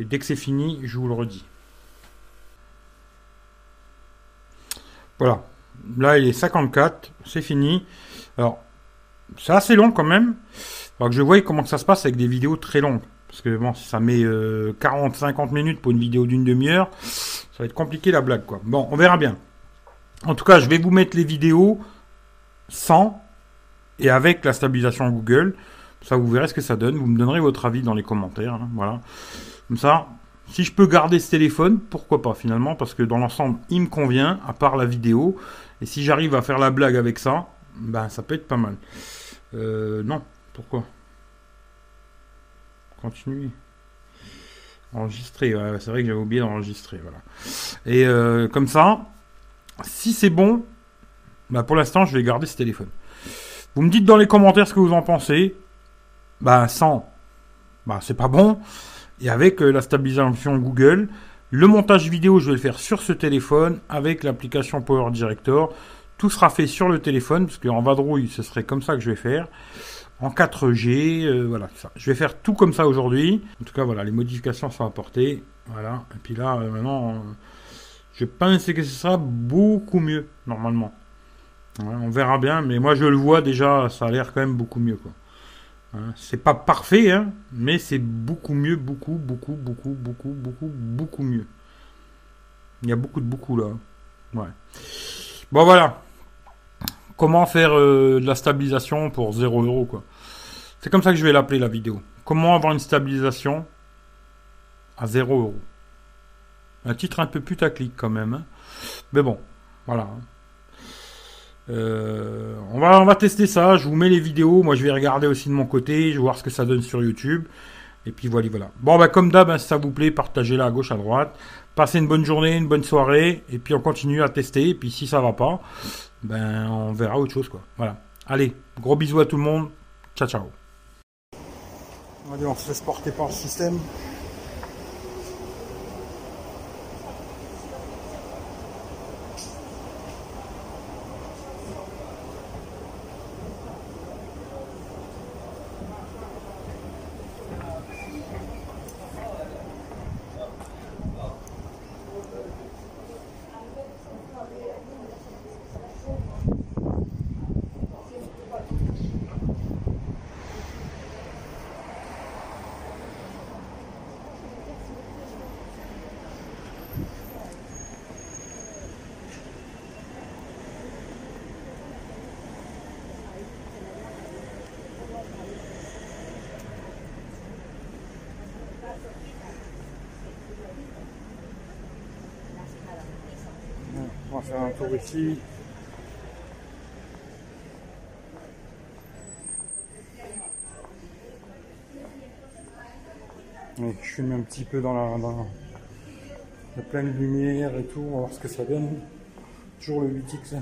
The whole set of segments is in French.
Et dès que c'est fini, je vous le redis. Voilà. Là, il est 54. C'est fini. Alors, c'est assez long quand même. Que je vois comment ça se passe avec des vidéos très longues. Parce que bon, si ça met 40-50 euh, minutes pour une vidéo d'une demi-heure, ça va être compliqué la blague quoi. Bon, on verra bien. En tout cas, je vais vous mettre les vidéos sans et avec la stabilisation Google. Ça, vous verrez ce que ça donne. Vous me donnerez votre avis dans les commentaires. Hein, voilà. Comme ça, si je peux garder ce téléphone, pourquoi pas finalement Parce que dans l'ensemble, il me convient, à part la vidéo. Et si j'arrive à faire la blague avec ça, ben ça peut être pas mal. Euh, non, pourquoi? Continuer. Enregistrer, c'est vrai que j'avais oublié d'enregistrer. Et euh, comme ça, si c'est bon, bah pour l'instant, je vais garder ce téléphone. Vous me dites dans les commentaires ce que vous en pensez. Bah sans, bah c'est pas bon. Et avec euh, la stabilisation Google, le montage vidéo, je vais le faire sur ce téléphone avec l'application Power Director. Tout sera fait sur le téléphone, parce qu'en vadrouille, ce serait comme ça que je vais faire en 4G, euh, voilà, ça. Je vais faire tout comme ça aujourd'hui. En tout cas, voilà, les modifications sont apportées. Voilà. Et puis là, euh, maintenant, je pense que ce sera beaucoup mieux, normalement. on verra bien, mais moi je le vois déjà, ça a l'air quand même beaucoup mieux. Hein, c'est pas parfait, hein, mais c'est beaucoup mieux, beaucoup, beaucoup, beaucoup, beaucoup, beaucoup, beaucoup mieux. Il y a beaucoup de beaucoup là. Ouais. Bon voilà. Comment faire de la stabilisation pour 0 euros quoi. C'est comme ça que je vais l'appeler la vidéo. Comment avoir une stabilisation à 0 euros. Un titre un peu putaclic quand même. Hein. Mais bon, voilà. Euh, on, va, tester ça. Je vous mets les vidéos. Moi, je vais regarder aussi de mon côté. Je vais voir ce que ça donne sur YouTube. Et puis voilà, voilà. Bon, bah, comme d'hab, hein, si ça vous plaît, partagez-la à gauche, à droite. Passez une bonne journée, une bonne soirée. Et puis on continue à tester. Et puis si ça va pas, ben on verra autre chose. Voilà. Allez, gros bisous à tout le monde. Ciao, ciao. On se laisse porter par le système. On va faire un tour ici. je fume un petit peu dans la, dans la pleine lumière et tout, on va voir ce que ça donne. Toujours le 8X.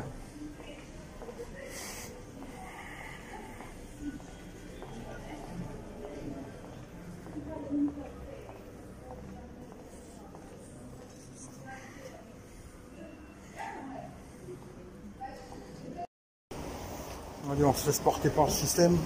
On se laisse porter par le système.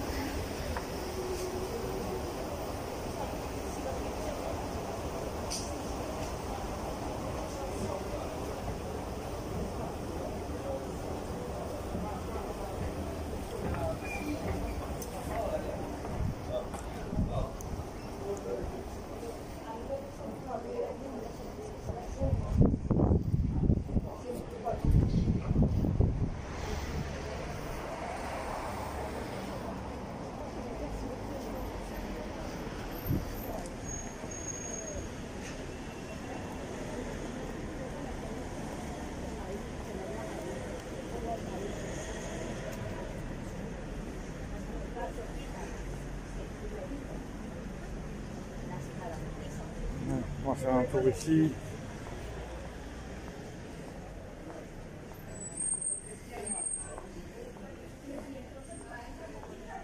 On va un tour ici.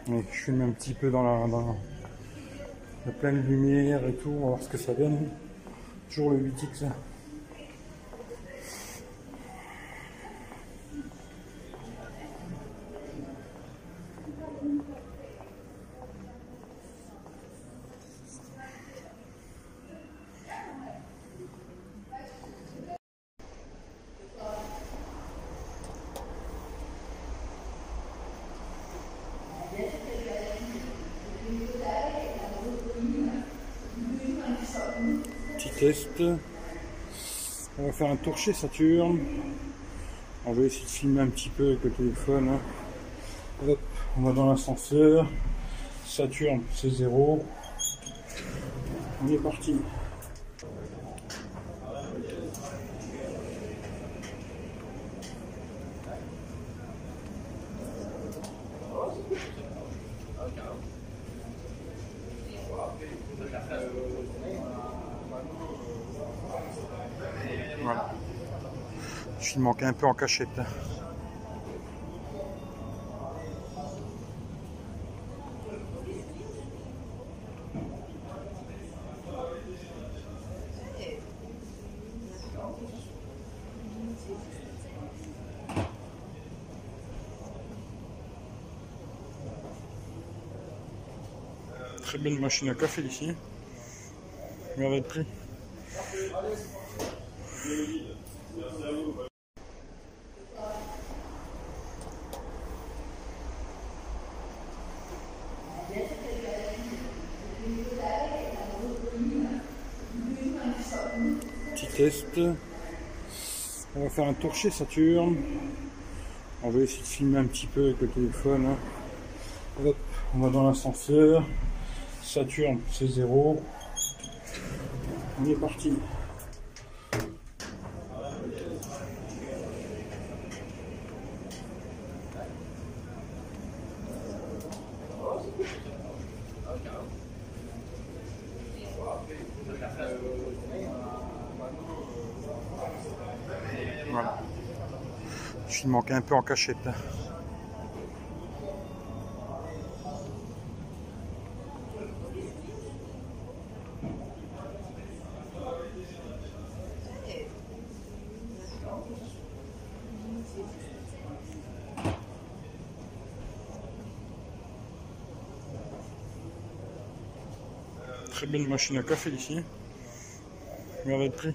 je fume un petit peu dans la, dans la pleine lumière et tout, on va voir ce que ça donne. Toujours le 8X. Petit On va faire un tour Saturne. On va essayer de filmer un petit peu avec le téléphone. hein. On va dans l'ascenseur. Saturne, c'est zéro. On est parti. Je filme manqué un peu en cachette. Très belle machine à café ici. Regardez le prix. On va faire un tour Saturne. On va essayer de filmer un petit peu avec le téléphone. hein. On va dans l'ascenseur. Saturne, c'est zéro. On est parti. Je filme manqué un peu en cachette. Très belle machine à café ici. Regardez prix.